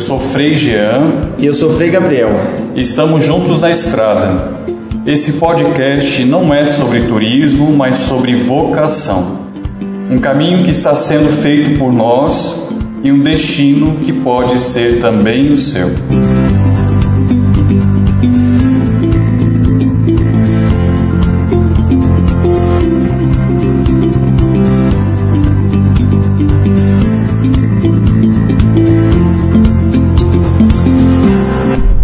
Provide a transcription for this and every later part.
sou Frei Jean. E eu sou Frei Gabriel. Estamos juntos na estrada. Esse podcast não é sobre turismo, mas sobre vocação. Um caminho que está sendo feito por nós e um destino que pode ser também o seu.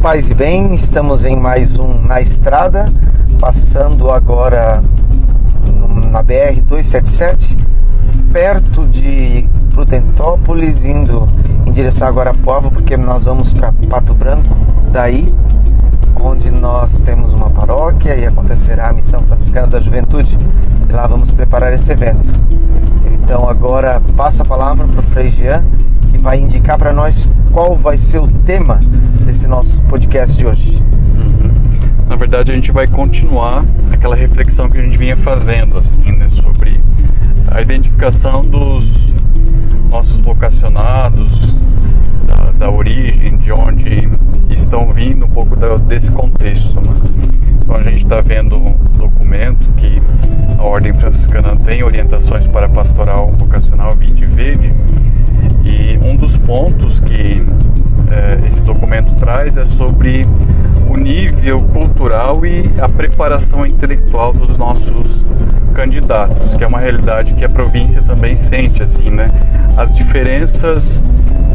Paz e bem, estamos em mais um Na Estrada, passando agora na BR 277, perto de Prudentópolis, indo em direção a Guarapuava, porque nós vamos para Pato Branco, daí, onde nós temos uma paróquia e acontecerá a Missão Franciscana da Juventude. E lá vamos preparar esse evento. Então agora passo a palavra para o Frei Jean, vai indicar para nós qual vai ser o tema desse nosso podcast de hoje. Uhum. Na verdade, a gente vai continuar aquela reflexão que a gente vinha fazendo assim, né, sobre a identificação dos nossos vocacionados, da, da origem, de onde estão vindo, um pouco da, desse contexto. Né? Então a gente está vendo um documento que a Ordem Franciscana tem orientações para pastoral vocacional Vinde Verde e um dos pontos que é, esse documento traz é sobre o nível cultural e a preparação intelectual dos nossos candidatos, que é uma realidade que a província também sente, assim, né? As diferenças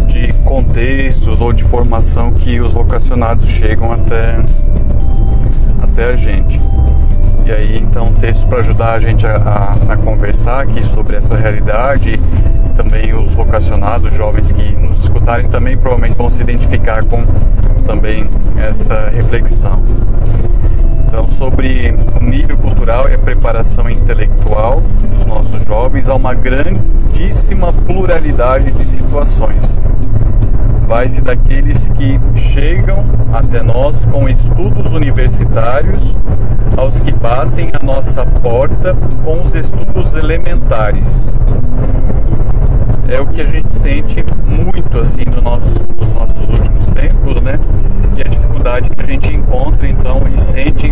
de contextos ou de formação que os vocacionados chegam até, até a gente. E aí, então, textos para ajudar a gente a, a, a, conversar aqui sobre essa realidade também os vocacionados, jovens que nos escutarem também provavelmente vão se identificar com também essa reflexão. Então, sobre o nível cultural e a preparação intelectual dos nossos jovens, há uma grandíssima pluralidade de situações vai-se daqueles que chegam até nós com estudos universitários, aos que batem a nossa porta com os estudos elementares. É o que a gente sente muito assim no nosso, nos nossos últimos tempos, né? E a dificuldade que a gente encontra então e sente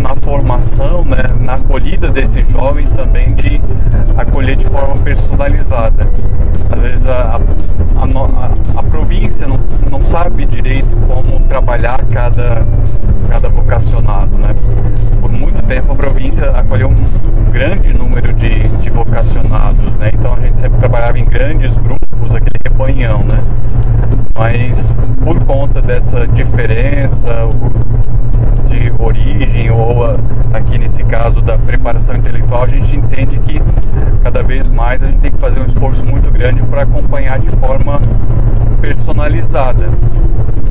na formação, né, na acolhida desses jovens também de acolher de forma personalizada. Às vezes a, a, a, a província não, não sabe direito como trabalhar cada, cada vocacionado. Né? Por muito tempo a província acolheu grande número de, de vocacionados, né? então a gente sempre trabalhava em grandes grupos, aquele rebanhão. Né? Mas por conta dessa diferença, de origem ou aqui nesse caso da preparação intelectual, a gente entende que cada vez mais a gente tem que fazer um esforço muito grande para acompanhar de forma personalizada.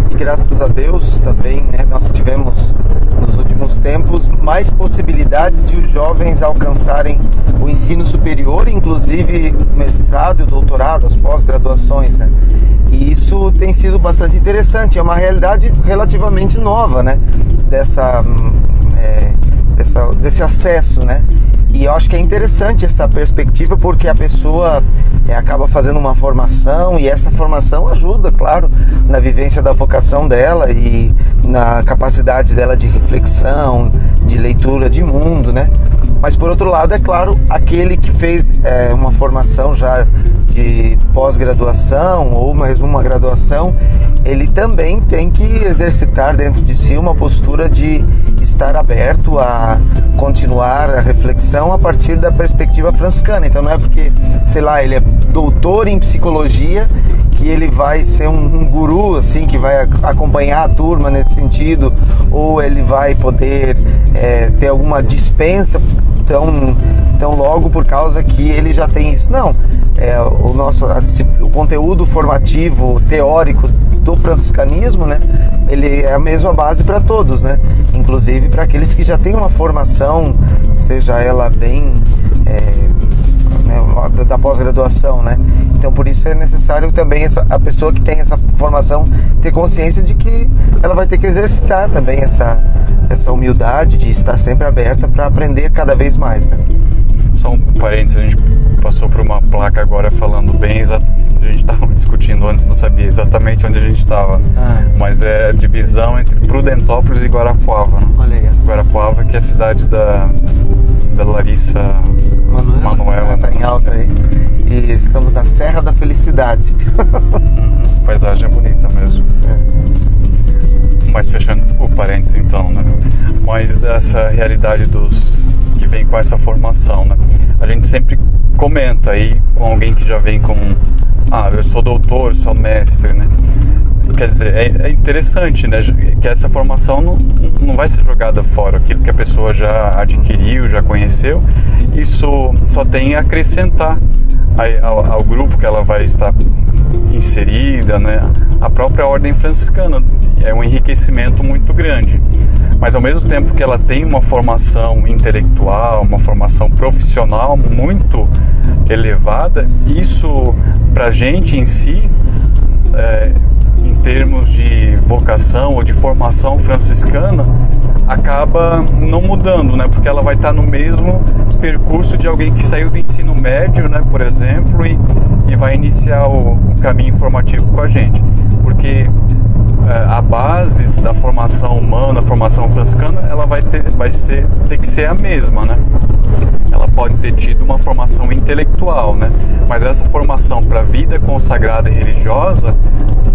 E graças a Deus também né, nós tivemos nos últimos tempos mais possibilidades de os jovens alcançarem o ensino superior, inclusive mestrado e doutorado, as pós-graduações, né? E isso tem sido bastante interessante, é uma realidade relativamente nova, né? Dessa, é, dessa, desse acesso, né? E eu acho que é interessante essa perspectiva porque a pessoa é, acaba fazendo uma formação e essa formação ajuda, claro, na vivência da vocação dela e na capacidade dela de reflexão, de leitura de mundo, né? Mas por outro lado, é claro, aquele que fez é, uma formação já de pós-graduação ou mesmo uma graduação, ele também tem que exercitar dentro de si uma postura de estar aberto a continuar a reflexão a partir da perspectiva franciscana. Então não é porque, sei lá, ele é doutor em psicologia que ele vai ser um, um guru assim que vai acompanhar a turma nesse sentido ou ele vai poder é, ter alguma dispensa tão, tão logo por causa que ele já tem isso. Não, é, o nosso o conteúdo formativo teórico do franciscanismo, né? Ele é a mesma base para todos, né? Inclusive para aqueles que já têm uma formação, seja ela bem é, né, da pós-graduação, né? Então por isso é necessário também essa, a pessoa que tem essa formação ter consciência de que ela vai ter que exercitar também essa, essa humildade de estar sempre aberta para aprender cada vez mais, né? Só um parênteses, a gente passou por uma placa agora falando bem a gente estava discutindo antes, não sabia exatamente onde a gente estava. Ah. Mas é a divisão entre Prudentópolis e Guarapuava. Né? Olha aí. Guarapuava, que é a cidade da, da Larissa Manuela. Manuela tá em alta aí. E estamos na Serra da Felicidade. Uhum, paisagem é bonita mesmo. É. Mas fechando o parênteses então, né? Mas dessa realidade dos que vem com essa formação, né? A gente sempre comenta aí com alguém que já vem com ah, eu sou doutor, sou mestre, né? Quer dizer, é, é interessante, né? Que essa formação não, não vai ser jogada fora. Aquilo que a pessoa já adquiriu, já conheceu, isso só tem a acrescentar ao, ao grupo que ela vai estar inserida, né? A própria ordem franciscana é um enriquecimento muito grande. Mas ao mesmo tempo que ela tem uma formação intelectual, uma formação profissional muito elevada, isso para a gente em si, é, em termos de vocação ou de formação franciscana, acaba não mudando, né? Porque ela vai estar no mesmo percurso de alguém que saiu do ensino médio, né? Por exemplo, e, e vai iniciar o, o caminho formativo com a gente. Porque a base da formação humana, a formação franciscana, ela vai ter, vai ser, ter que ser a mesma, né? Ela pode ter tido uma formação intelectual, né? Mas essa formação para a vida consagrada e religiosa,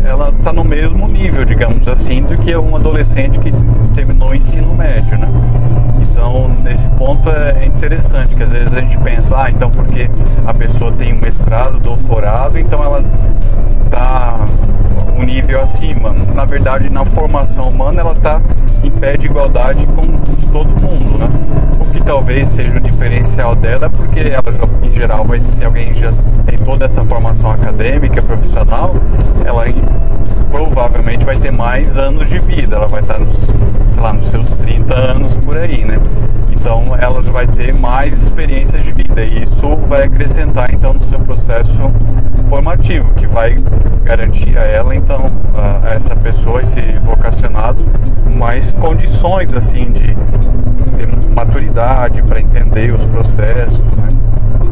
ela está no mesmo nível, digamos assim, do que um adolescente que terminou o ensino médio, né? Então, nesse ponto é interessante, que às vezes a gente pensa, ah, então porque a pessoa tem um mestrado, doutorado, então ela está um nível acima. Na verdade, na formação humana, ela está em pé de igualdade com todo mundo, né? O que talvez seja o diferencial dela, porque ela, em geral, vai se alguém já tem toda essa formação acadêmica, profissional, ela provavelmente vai ter mais anos de vida, ela vai estar nos, sei lá, nos seus 30 anos por aí, né? Então ela vai ter mais experiências de vida e isso vai acrescentar então no seu processo formativo, que vai garantir a ela então a essa pessoa, esse vocacionado, mais condições assim de ter maturidade para entender os processos, né?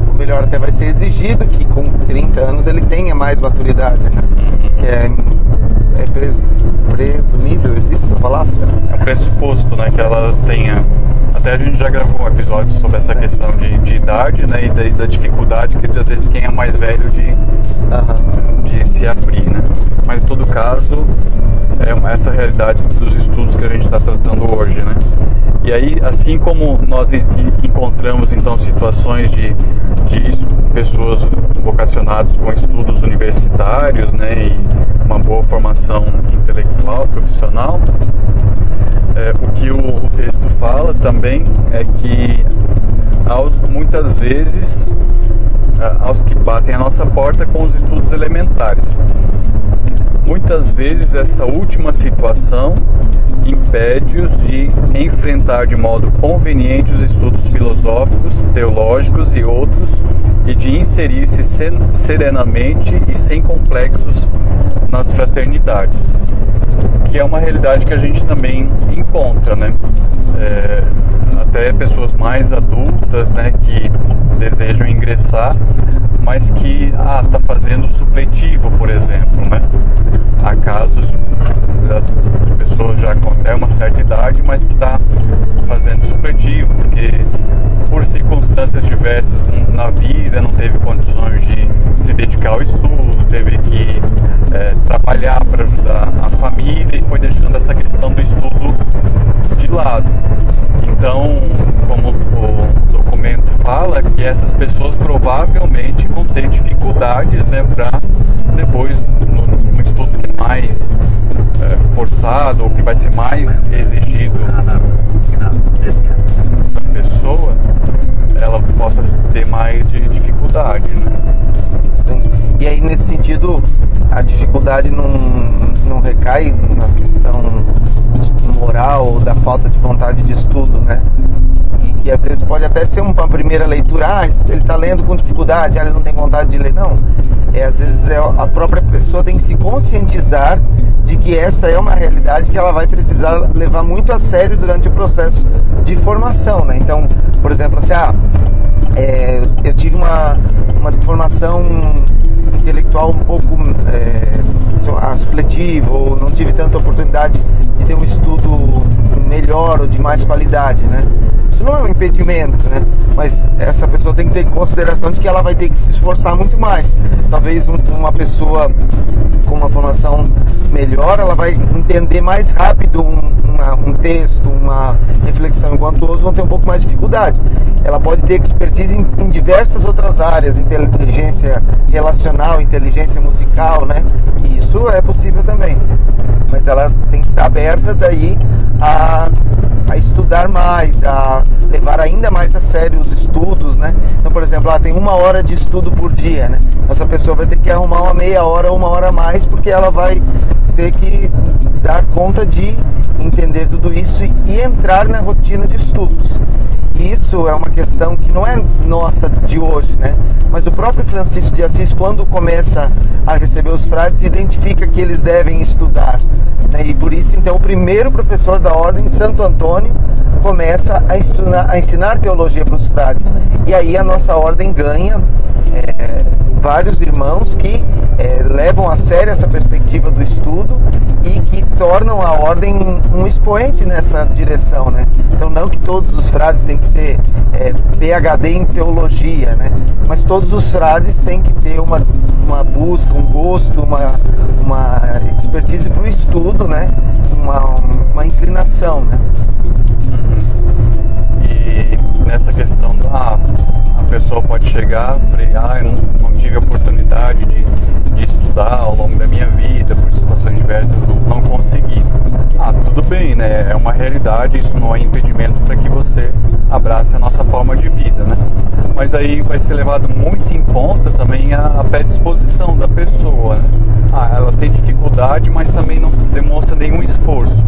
Ou melhor, até vai ser exigido que com 30 anos ele tenha mais maturidade, né? Uhum. Que é é pres, presumível, existe essa palavra? É um pressuposto, né, que ela tenha. Até a gente já gravou um episódio sobre essa questão de, de idade, né, e da, da, dificuldade que às vezes quem é mais velho de, uhum. de se abrir, né. Mas em todo caso, é essa realidade dos estudos que a gente está tratando hoje, né. E aí, assim como nós encontramos então situações de, de pessoas vocacionadas com estudos universitários, né, e uma boa formação intelectual, profissional, é, o que o, o, texto fala também é que aos, muitas vezes aos que batem a nossa porta com os estudos elementares. Muitas vezes essa última situação impede-os de enfrentar de modo conveniente os estudos filosóficos, teológicos e outros e de inserir-se serenamente e sem complexos nas fraternidades, que é uma realidade que a gente também encontra, né? É, até pessoas mais adultas, né, que desejam ingressar, mas que ah, tá fazendo supletivo, por exemplo, né? Há casos das pessoas já com até uma certa idade, mas que está fazendo supletivo, porque por circunstâncias diversas na vida não teve condições de se dedicar ao estudo, teve que é, trabalhar para ajudar a família e foi deixando essa questão do estudo de lado. Então, como o documento fala, que essas pessoas provavelmente vão ter dificuldades né, para depois, no estudo é mais é, forçado ou que vai ser mais exigido da pessoa, ela possa ter mais de dificuldade, né? Sim. E aí nesse sentido a dificuldade não, não recai na questão moral ou da falta de vontade de estudo, né? E que às vezes pode até ser uma primeira leitura, ah, ele está lendo com dificuldade, ah, ele não tem vontade de ler. Não. É, às vezes é, a própria pessoa tem que se conscientizar de que essa é uma realidade que ela vai precisar levar muito a sério durante o processo de formação, né? Então, por exemplo, assim, ah, é, eu tive uma, uma formação intelectual um pouco é, supletivo ou não tive tanta oportunidade de ter um estudo melhor ou de mais qualidade, né? Isso não é um impedimento, né? Mas essa pessoa tem que ter em consideração de que ela vai ter que se esforçar muito mais. Talvez uma pessoa com uma formação melhor, ela vai entender mais rápido um, uma, um texto, uma reflexão, enquanto outros vão ter um pouco mais de dificuldade. Ela pode ter expertise em, em diversas outras áreas, inteligência relacional, inteligência musical, né? E isso é possível também. Mas ela tem que estar aberta daí a, a estudar mais, a levar ainda mais a sério os estudos, né? Então, por exemplo, ela tem uma hora de estudo por dia, né? Essa pessoa vai ter que arrumar uma meia hora uma hora a mais porque ela vai ter que dar conta de entender tudo isso e entrar na rotina de estudos. Isso é uma questão que não é nossa de hoje, né? Mas o próprio Francisco de Assis, quando começa a receber os frades, identifica que eles devem estudar. Né? E por isso, então, o primeiro professor da ordem, Santo Antônio, começa a ensinar, a ensinar teologia para os frades. E aí a nossa ordem ganha vários irmãos que é, levam a sério essa perspectiva do estudo e que tornam a ordem um, expoente nessa direção, né? Então não que todos os frades têm que ser é, PhD em teologia, né? Mas todos os frades têm que ter uma, uma busca, um gosto, uma, uma expertise para o estudo, né? Uma, uma inclinação, né? Uhum. E nessa questão da pessoa pode chegar e ah, eu não, não tive oportunidade de, de estudar ao longo da minha vida, por situações diversas, não, não consegui. Ah, tudo bem, né? É uma realidade, isso não é impedimento para que você abrace a nossa forma de vida, né? Mas aí vai ser levado muito em conta também a, a predisposição da pessoa. Né? Ah, ela tem dificuldade, mas também não demonstra nenhum esforço.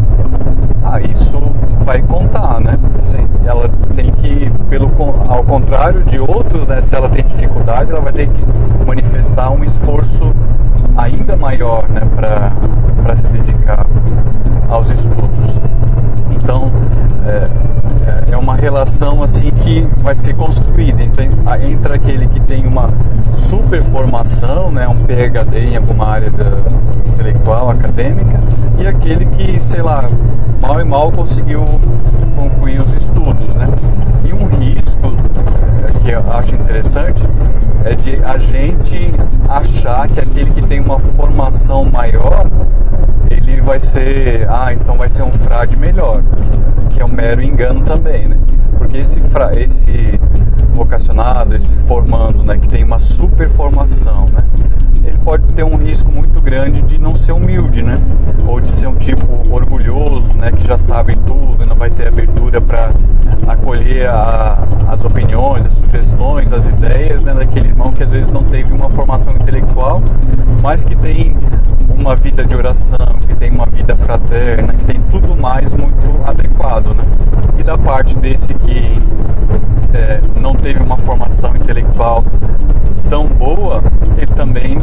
Ah, isso vai contar, né? Sim. Ela tem que, pelo, ao contrário de outros, né? Se ela tem dificuldade, ela vai ter que manifestar um esforço ainda maior, né? Para se dedicar aos estudos. Então, é, é uma relação assim que vai ser construída entre, entre aquele que tem uma super formação, né, um PhD em alguma área intelectual, acadêmica, e aquele que, sei lá, mal e mal conseguiu concluir os estudos, né? E um risco é, que eu acho interessante é de a gente achar que aquele que tem uma formação maior vai ser, ah, então vai ser um frade melhor, que é um mero engano também, né? Porque esse, fra, esse vocacionado, esse formando, né, que tem uma super formação, né? Ele pode ter um risco muito grande de não ser humilde, né? Ou de ser um tipo orgulhoso, né, que já sabe tudo não vai ter abertura para acolher a, as opiniões, as sugestões, as ideias né, daquele irmão que às vezes não teve uma formação intelectual, mas que tem uma vida de oração, que tem uma vida fraterna, que tem tudo mais muito adequado, né? E da parte desse que é, não teve uma formação intelectual tão boa, ele também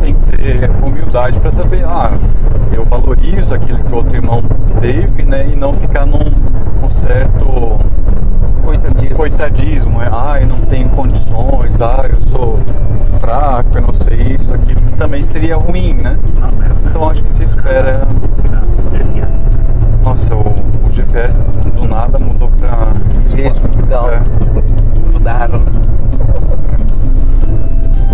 tem que ter humildade para saber, ah, eu valorizo aquilo que o outro irmão teve, né? E não ficar num, num certo coitadismo. é, ah, eu não tenho condições, ah, eu sou fraco, eu não sei isso, aquilo, que também seria ruim, né? Então acho que se espera. Nossa, o, o GPS do nada mudou pra. Mesmo, legal. É. Mudaram.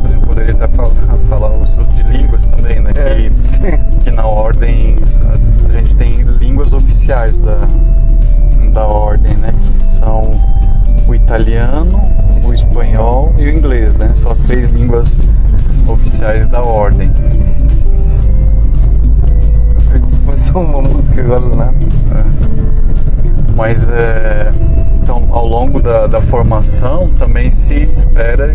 A gente poderia até falar, falar o de línguas também, né? É. Que, que na ordem a gente tem línguas oficiais da, da ordem, né? Que são o italiano, o espanhol e o inglês, né? São as três línguas oficiais da ordem. Começou uma música agora nada. É. Mas é, então ao longo da, da, formação também se espera,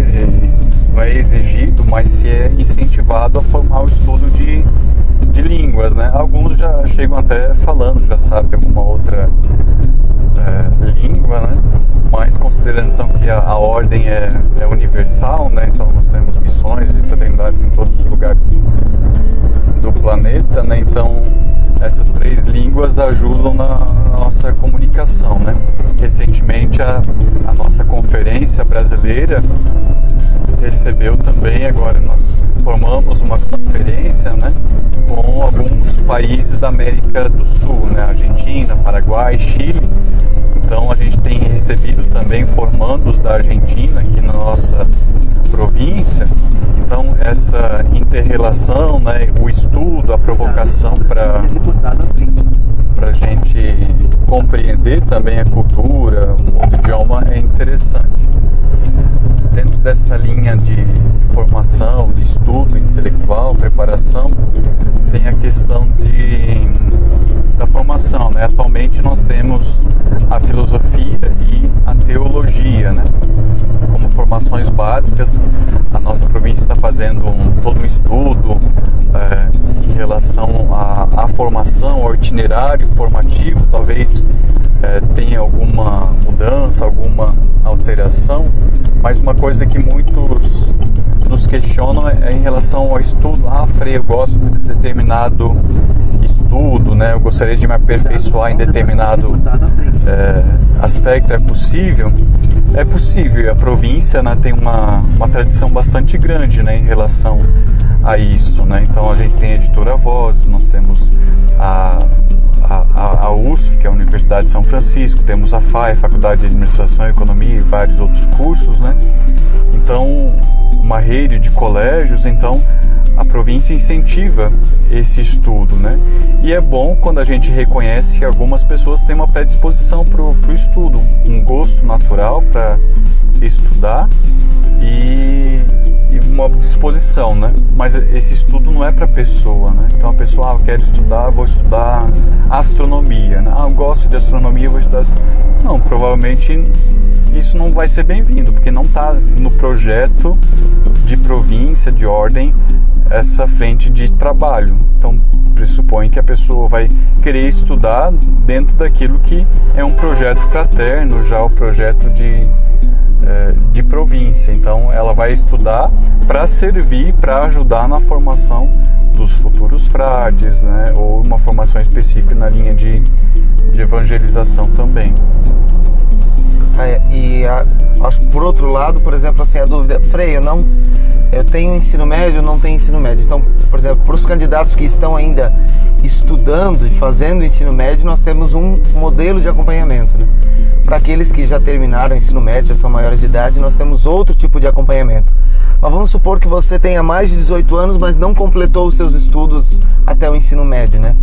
não é exigido, mas se é incentivado a formar o estudo de, de línguas, né? Alguns já chegam até falando, já sabem alguma outra é, língua, né? Mas considerando então que a, a ordem é, é, universal, né? Então nós temos missões e fraternidades em todos os lugares do, do planeta, né? Então essas três línguas ajudam na, na nossa comunicação, né? Recentemente a, a nossa conferência brasileira recebeu também agora nós formamos uma conferência né, com alguns países da América do Sul, né, Argentina, Paraguai, Chile. Então a gente tem recebido também formandos da Argentina aqui na nossa província. Então essa interrelação, né, o estudo, a provocação para para a gente compreender também a cultura, um outro idioma é interessante. Dentro dessa linha de formação, de estudo intelectual, preparação, tem a questão de, da formação. Né? Atualmente nós temos a filosofia e a teologia, né? como formações básicas. A nossa província está fazendo um, todo um estudo é, em relação à, à formação, ao itinerário formativo, talvez é, tenha alguma mudança, alguma alteração, mas uma coisa que muitos nos questionam é, é em relação ao estudo. Ah, Frei, eu gosto de determinado estudo, né? eu gostaria de me aperfeiçoar em determinado é, aspecto. É possível? É possível. A província né, tem uma, uma tradição bastante grande né, em relação a isso. Né? Então a gente tem a editora Voz, nós temos a, a, a USF, que é a Universidade de São Francisco, temos a FAI, Faculdade de Administração e Economia e vários outros cursos. Né? Então, uma rede de colégios, então a província incentiva esse estudo, né? E é bom quando a gente reconhece que algumas pessoas têm uma predisposição para o estudo, um gosto natural para estudar e, e, uma disposição, né? Mas esse estudo não é para pessoa, né? Então a pessoa, ah, eu quero estudar, vou estudar astronomia, né? Ah, eu gosto de astronomia, vou estudar. Não, provavelmente isso não vai ser bem-vindo, porque não está no projeto de província, de ordem, essa frente de trabalho. Então, pressupõe que a pessoa vai querer estudar dentro daquilo que é um projeto fraterno, já o projeto de, de província. Então, ela vai estudar para servir, para ajudar na formação dos futuros frades, né? ou uma formação específica na linha de, de evangelização também. É, e acho por outro lado, por exemplo, assim, a dúvida, Freia, não eu tenho ensino médio não tenho ensino médio. Então, por exemplo, para os candidatos que estão ainda estudando e fazendo ensino médio, nós temos um modelo de acompanhamento. Né? Para aqueles que já terminaram o ensino médio, já são maiores de idade, nós temos outro tipo de acompanhamento. Mas vamos supor que você tenha mais de 18 anos, mas não completou os seus estudos até o ensino médio, né?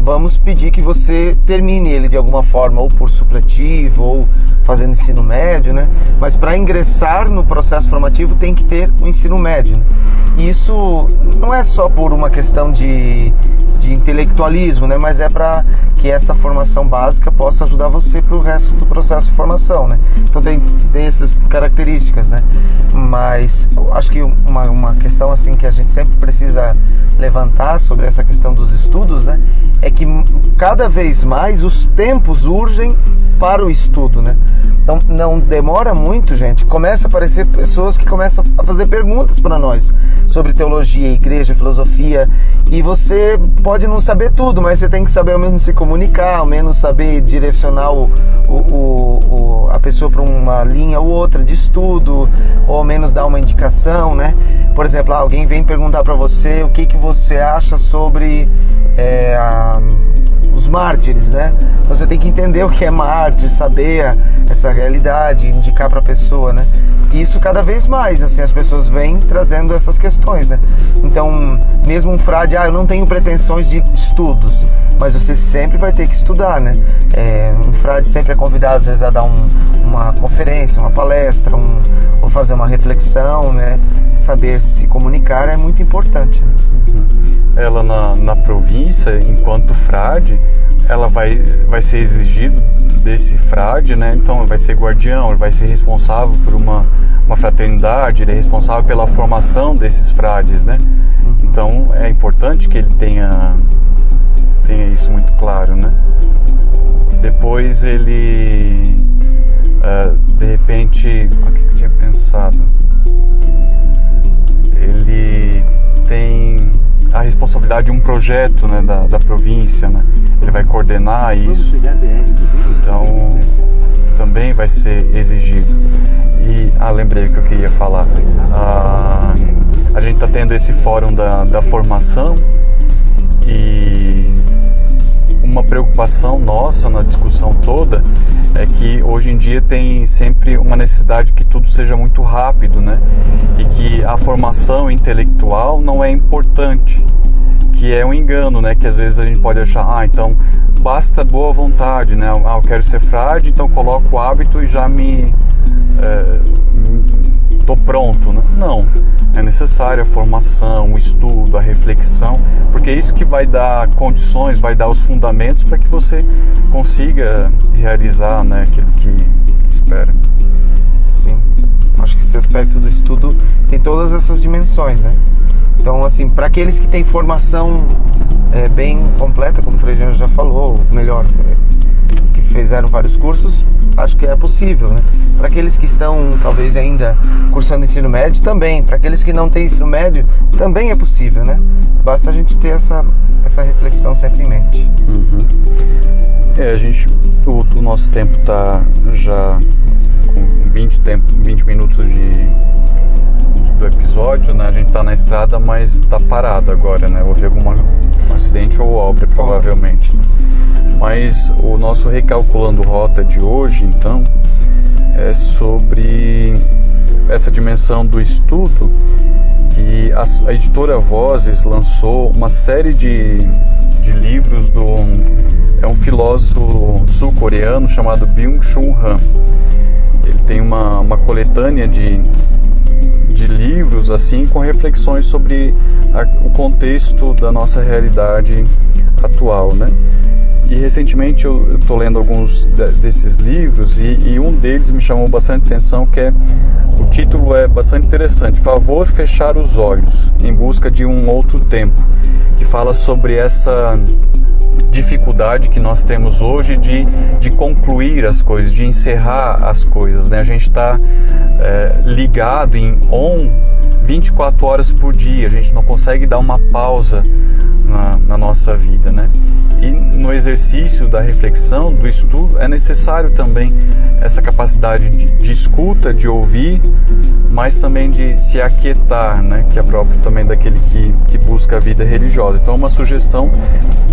Vamos pedir que você termine ele de alguma forma, ou por supletivo, ou fazendo ensino médio, né? Mas para ingressar no processo formativo tem que ter o ensino médio. Né? E isso não é só por uma questão de, de intelectualismo, né? Mas é para que essa formação básica possa ajudar você para o resto do processo de formação, né? Então tem, tem essas características, né? Mas acho que uma, uma questão assim que a gente sempre precisa levantar sobre essa questão dos estudos, né? É que cada vez mais os tempos urgem para o estudo, né? Então não demora muito, gente. Começa a aparecer pessoas que começam a fazer perguntas para nós sobre teologia, igreja, filosofia, e você pode não saber tudo, mas você tem que saber ao menos se comunicar, ao menos saber direcionar o, o, o, a pessoa para uma linha ou outra de estudo, ou ao menos dar uma indicação, né? Por exemplo, alguém vem perguntar para você o que, que você acha sobre é, a mártires, né? Você tem que entender o que é mártir, saber essa realidade, indicar para a pessoa, né? E isso cada vez mais, assim, as pessoas vêm trazendo essas questões, né? Então, mesmo um frade, ah, eu não tenho pretensões de estudos, mas você sempre vai ter que estudar, né? É, um frade sempre é convidado, às vezes, a dar um, uma conferência, uma palestra, um, ou fazer uma reflexão, né? Saber se comunicar é muito importante. Né? Uhum. Ela na, na província, enquanto frade, ela vai, vai ser exigido desse frade, né? Então vai ser guardião, ele vai ser responsável por uma, uma fraternidade, ele é responsável pela formação desses frades, né? Então é importante que ele tenha tenha isso muito claro, né? Depois ele uh, de repente, o que eu tinha pensado? Ele tem a responsabilidade de um projeto né, da, da província, né? ele vai coordenar isso. Então também vai ser exigido. E ah, lembrei o que eu queria falar. Ah, a gente está tendo esse fórum da, da formação e uma preocupação nossa na discussão toda é que hoje em dia tem sempre uma necessidade que tudo seja muito rápido, né? E que a formação intelectual não é importante, que é um engano, né? Que às vezes a gente pode achar, ah, então basta boa vontade, né? Ah, eu quero ser frade, então coloco o hábito e já me é, tô pronto, né? Não, é necessária a formação, o estudo, a reflexão, porque é isso que vai dar condições, vai dar os fundamentos para que você consiga realizar, né, aquilo que espera. Sim, acho que esse aspecto do estudo tem todas essas dimensões, né? Então, assim, para aqueles que têm formação é, bem completa, como o Frei já falou, melhor, que fizeram vários cursos, acho que é possível, né? Para aqueles que estão talvez ainda cursando ensino médio, também. Para aqueles que não têm ensino médio, também é possível, né? Basta a gente ter essa, essa reflexão sempre em mente. Uhum. É, a gente, o, o nosso tempo está já com 20, tempo, 20 minutos de, do episódio, né? A gente está na estrada, mas está parado agora, né? Houve algum um acidente ou obra, provavelmente. Mas o nosso recalculando rota de hoje, então, é sobre essa dimensão do estudo e a, a editora Vozes lançou uma série de, de livros do é um filósofo sul-coreano chamado Byung-Chul Han. Ele tem uma, uma coletânea de, de livros assim com reflexões sobre a, o contexto da nossa realidade atual, né? E recentemente eu estou lendo alguns de, desses livros e, e, um deles me chamou bastante atenção que é o título é bastante interessante, Favor fechar os olhos em busca de um outro tempo, que fala sobre essa dificuldade que nós temos hoje de, de concluir as coisas, de encerrar as coisas. Né? A gente está é, ligado em on 24 horas por dia, a gente não consegue dar uma pausa na, na nossa vida. Né? E no exercício da reflexão, do estudo, é necessário também essa capacidade de, de escuta, de ouvir, mas também de se aquietar, né? que é próprio também daquele que, que busca a vida religiosa. Então, uma sugestão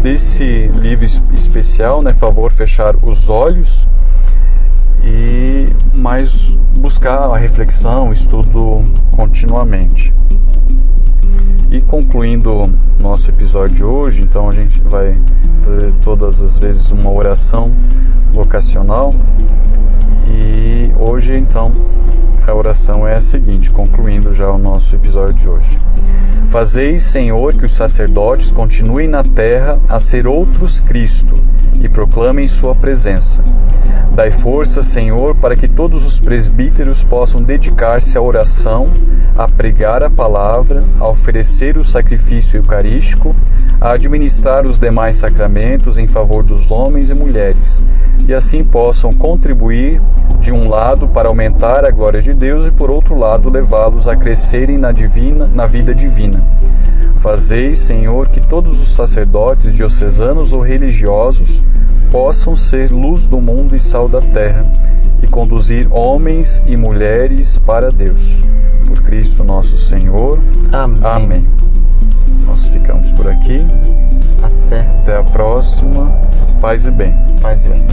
desse livro especial, né? Favor fechar os olhos e mais buscar a reflexão, o estudo continuamente. E concluindo nosso episódio de hoje, então a gente vai fazer todas as vezes uma oração vocacional. E hoje, então, a oração é a seguinte, concluindo já o nosso episódio de hoje. Fazeis, Senhor, que os sacerdotes continuem na terra a ser outros Cristo e proclamem Sua presença. Dai força, Senhor, para que todos os presbíteros possam dedicar-se à oração, a pregar a palavra, a oferecer o sacrifício eucarístico, a administrar os demais sacramentos em favor dos homens e mulheres, e assim possam contribuir, de um lado, para aumentar a glória de Deus e, por outro lado, levá-los a crescerem na, divina, na vida divina. Fazei, Senhor, que todos os sacerdotes diocesanos ou religiosos possam ser luz do mundo e sal da terra e conduzir homens e mulheres para Deus. Por Cristo nosso Senhor. Amém. Amém. Nós ficamos por aqui. Até. Até a próxima. Paz e bem. Paz e bem.